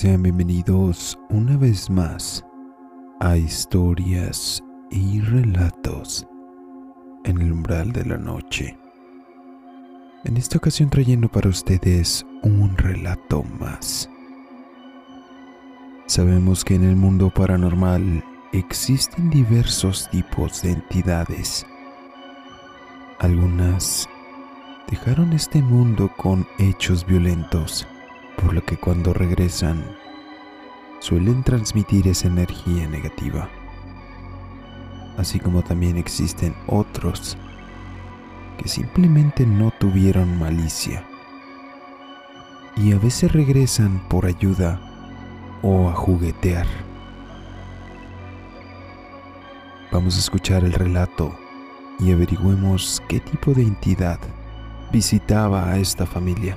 Sean bienvenidos una vez más a historias y relatos en el umbral de la noche. En esta ocasión trayendo para ustedes un relato más. Sabemos que en el mundo paranormal existen diversos tipos de entidades. Algunas dejaron este mundo con hechos violentos por lo que cuando regresan suelen transmitir esa energía negativa. Así como también existen otros que simplemente no tuvieron malicia y a veces regresan por ayuda o a juguetear. Vamos a escuchar el relato y averigüemos qué tipo de entidad visitaba a esta familia.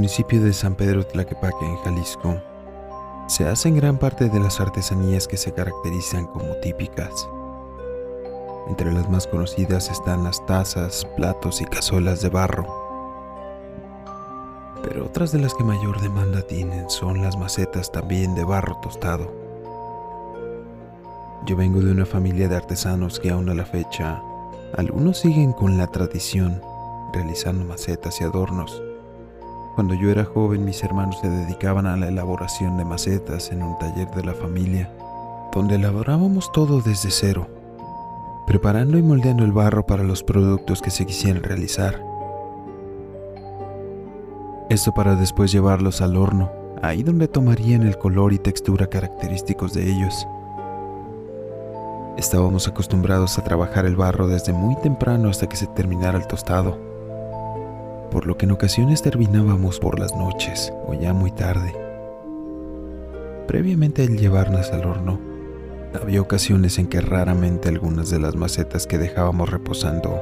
Municipio de San Pedro Tlaquepaque, en Jalisco, se hacen gran parte de las artesanías que se caracterizan como típicas. Entre las más conocidas están las tazas, platos y cazuelas de barro. Pero otras de las que mayor demanda tienen son las macetas también de barro tostado. Yo vengo de una familia de artesanos que aún a la fecha, algunos siguen con la tradición, realizando macetas y adornos cuando yo era joven mis hermanos se dedicaban a la elaboración de macetas en un taller de la familia, donde elaborábamos todo desde cero, preparando y moldeando el barro para los productos que se quisieran realizar. Esto para después llevarlos al horno, ahí donde tomarían el color y textura característicos de ellos. Estábamos acostumbrados a trabajar el barro desde muy temprano hasta que se terminara el tostado por lo que en ocasiones terminábamos por las noches o ya muy tarde. Previamente al llevarnos al horno, había ocasiones en que raramente algunas de las macetas que dejábamos reposando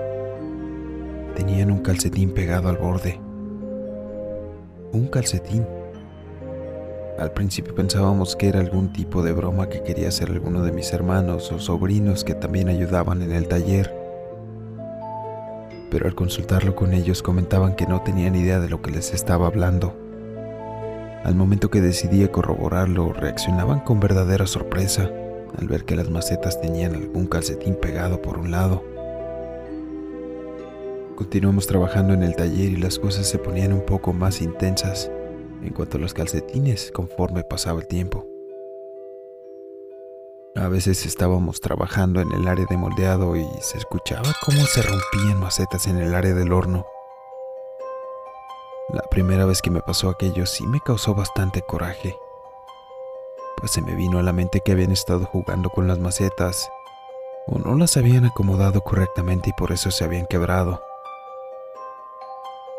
tenían un calcetín pegado al borde. Un calcetín. Al principio pensábamos que era algún tipo de broma que quería hacer alguno de mis hermanos o sobrinos que también ayudaban en el taller pero al consultarlo con ellos comentaban que no tenían idea de lo que les estaba hablando. Al momento que decidí corroborarlo, reaccionaban con verdadera sorpresa al ver que las macetas tenían algún calcetín pegado por un lado. Continuamos trabajando en el taller y las cosas se ponían un poco más intensas en cuanto a los calcetines conforme pasaba el tiempo. A veces estábamos trabajando en el área de moldeado y se escuchaba cómo se rompían macetas en el área del horno. La primera vez que me pasó aquello sí me causó bastante coraje, pues se me vino a la mente que habían estado jugando con las macetas o no las habían acomodado correctamente y por eso se habían quebrado.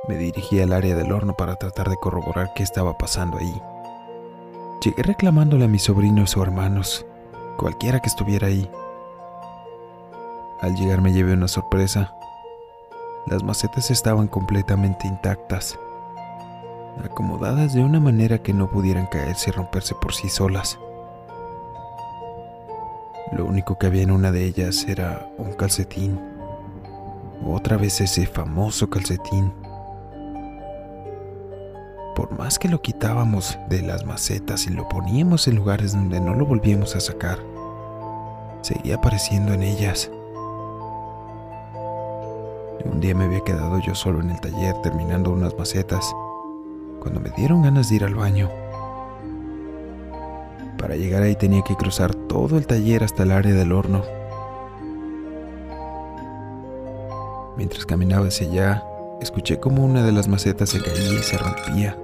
Me dirigí al área del horno para tratar de corroborar qué estaba pasando ahí. Llegué reclamándole a mis sobrinos o hermanos cualquiera que estuviera ahí. Al llegar me llevé una sorpresa. Las macetas estaban completamente intactas, acomodadas de una manera que no pudieran caerse y romperse por sí solas. Lo único que había en una de ellas era un calcetín. Otra vez ese famoso calcetín. Por más que lo quitábamos de las macetas y lo poníamos en lugares donde no lo volvíamos a sacar, seguía apareciendo en ellas. Un día me había quedado yo solo en el taller terminando unas macetas, cuando me dieron ganas de ir al baño. Para llegar ahí tenía que cruzar todo el taller hasta el área del horno. Mientras caminaba hacia allá, escuché como una de las macetas se caía y se rompía.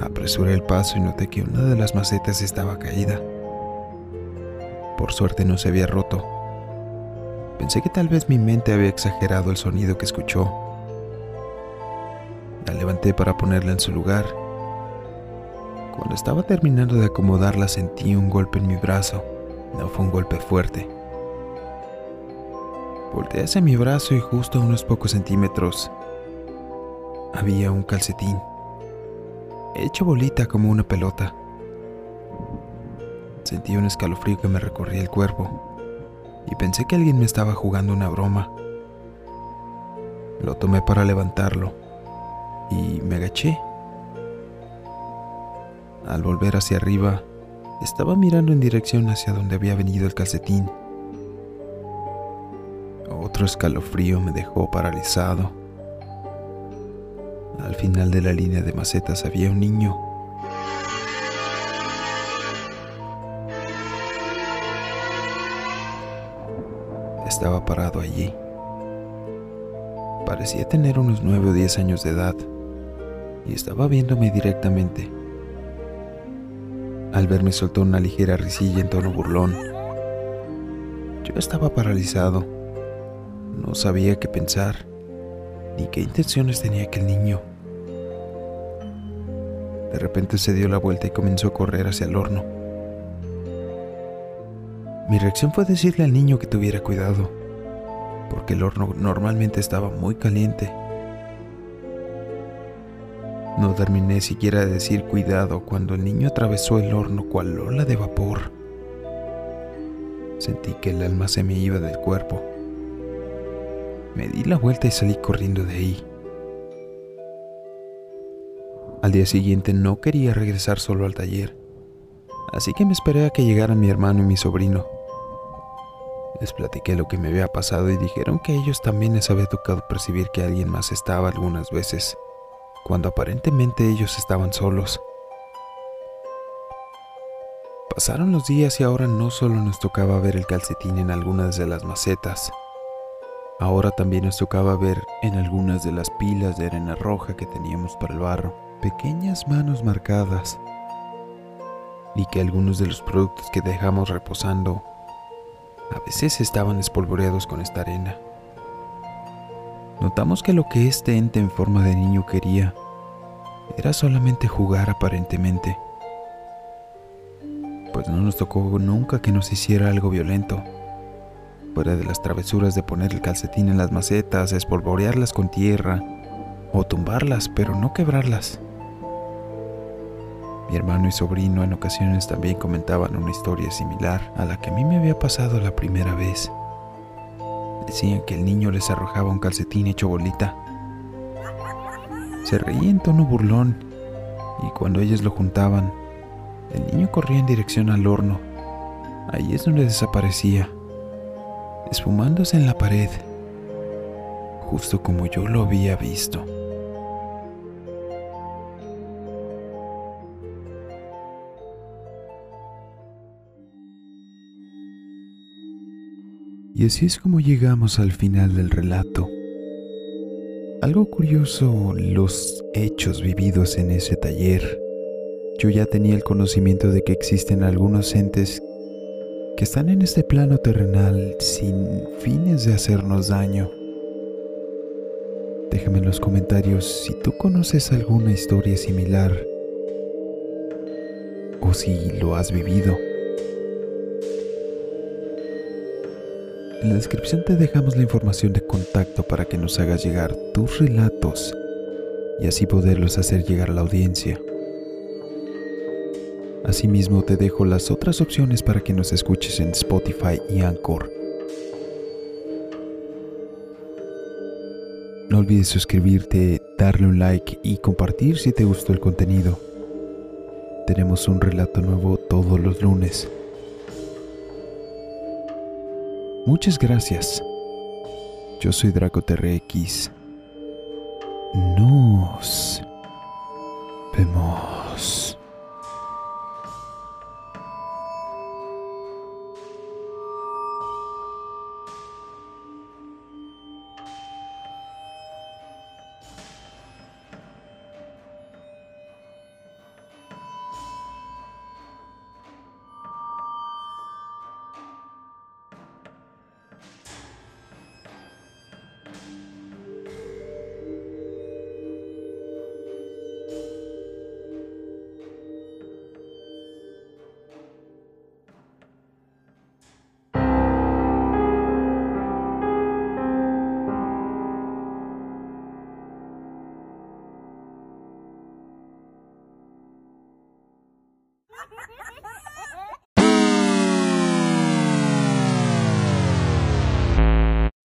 Apresuré el paso y noté que una de las macetas estaba caída. Por suerte no se había roto, Pensé que tal vez mi mente había exagerado el sonido que escuchó. La levanté para ponerla en su lugar. Cuando estaba terminando de acomodarla sentí un golpe en mi brazo. No fue un golpe fuerte. Volteé hacia mi brazo y justo a unos pocos centímetros había un calcetín, hecho bolita como una pelota. Sentí un escalofrío que me recorría el cuerpo y pensé que alguien me estaba jugando una broma. Lo tomé para levantarlo y me agaché. Al volver hacia arriba, estaba mirando en dirección hacia donde había venido el calcetín. Otro escalofrío me dejó paralizado. Al final de la línea de macetas había un niño. Estaba parado allí. Parecía tener unos nueve o diez años de edad y estaba viéndome directamente. Al verme soltó una ligera risilla en tono burlón. Yo estaba paralizado. No sabía qué pensar ni qué intenciones tenía aquel niño. De repente se dio la vuelta y comenzó a correr hacia el horno. Mi reacción fue decirle al niño que tuviera cuidado, porque el horno normalmente estaba muy caliente. No terminé siquiera de decir cuidado cuando el niño atravesó el horno cual ola de vapor. Sentí que el alma se me iba del cuerpo. Me di la vuelta y salí corriendo de ahí. Al día siguiente no quería regresar solo al taller, así que me esperé a que llegaran mi hermano y mi sobrino. Les platiqué lo que me había pasado y dijeron que a ellos también les había tocado percibir que alguien más estaba algunas veces, cuando aparentemente ellos estaban solos. Pasaron los días y ahora no solo nos tocaba ver el calcetín en algunas de las macetas, Ahora también nos tocaba ver en algunas de las pilas de arena roja que teníamos para el barro pequeñas manos marcadas y que algunos de los productos que dejamos reposando a veces estaban espolvoreados con esta arena. Notamos que lo que este ente en forma de niño quería era solamente jugar aparentemente, pues no nos tocó nunca que nos hiciera algo violento fuera de las travesuras de poner el calcetín en las macetas, espolvorearlas con tierra o tumbarlas, pero no quebrarlas. Mi hermano y sobrino en ocasiones también comentaban una historia similar a la que a mí me había pasado la primera vez. Decían que el niño les arrojaba un calcetín hecho bolita. Se reía en tono burlón y cuando ellos lo juntaban, el niño corría en dirección al horno. Ahí es donde desaparecía esfumándose en la pared, justo como yo lo había visto. Y así es como llegamos al final del relato. Algo curioso, los hechos vividos en ese taller. Yo ya tenía el conocimiento de que existen algunos entes que están en este plano terrenal sin fines de hacernos daño. Déjame en los comentarios si tú conoces alguna historia similar o si lo has vivido. En la descripción te dejamos la información de contacto para que nos hagas llegar tus relatos y así poderlos hacer llegar a la audiencia. Asimismo te dejo las otras opciones para que nos escuches en Spotify y Anchor. No olvides suscribirte, darle un like y compartir si te gustó el contenido. Tenemos un relato nuevo todos los lunes. Muchas gracias. Yo soy DracoTRX. Nos vemos.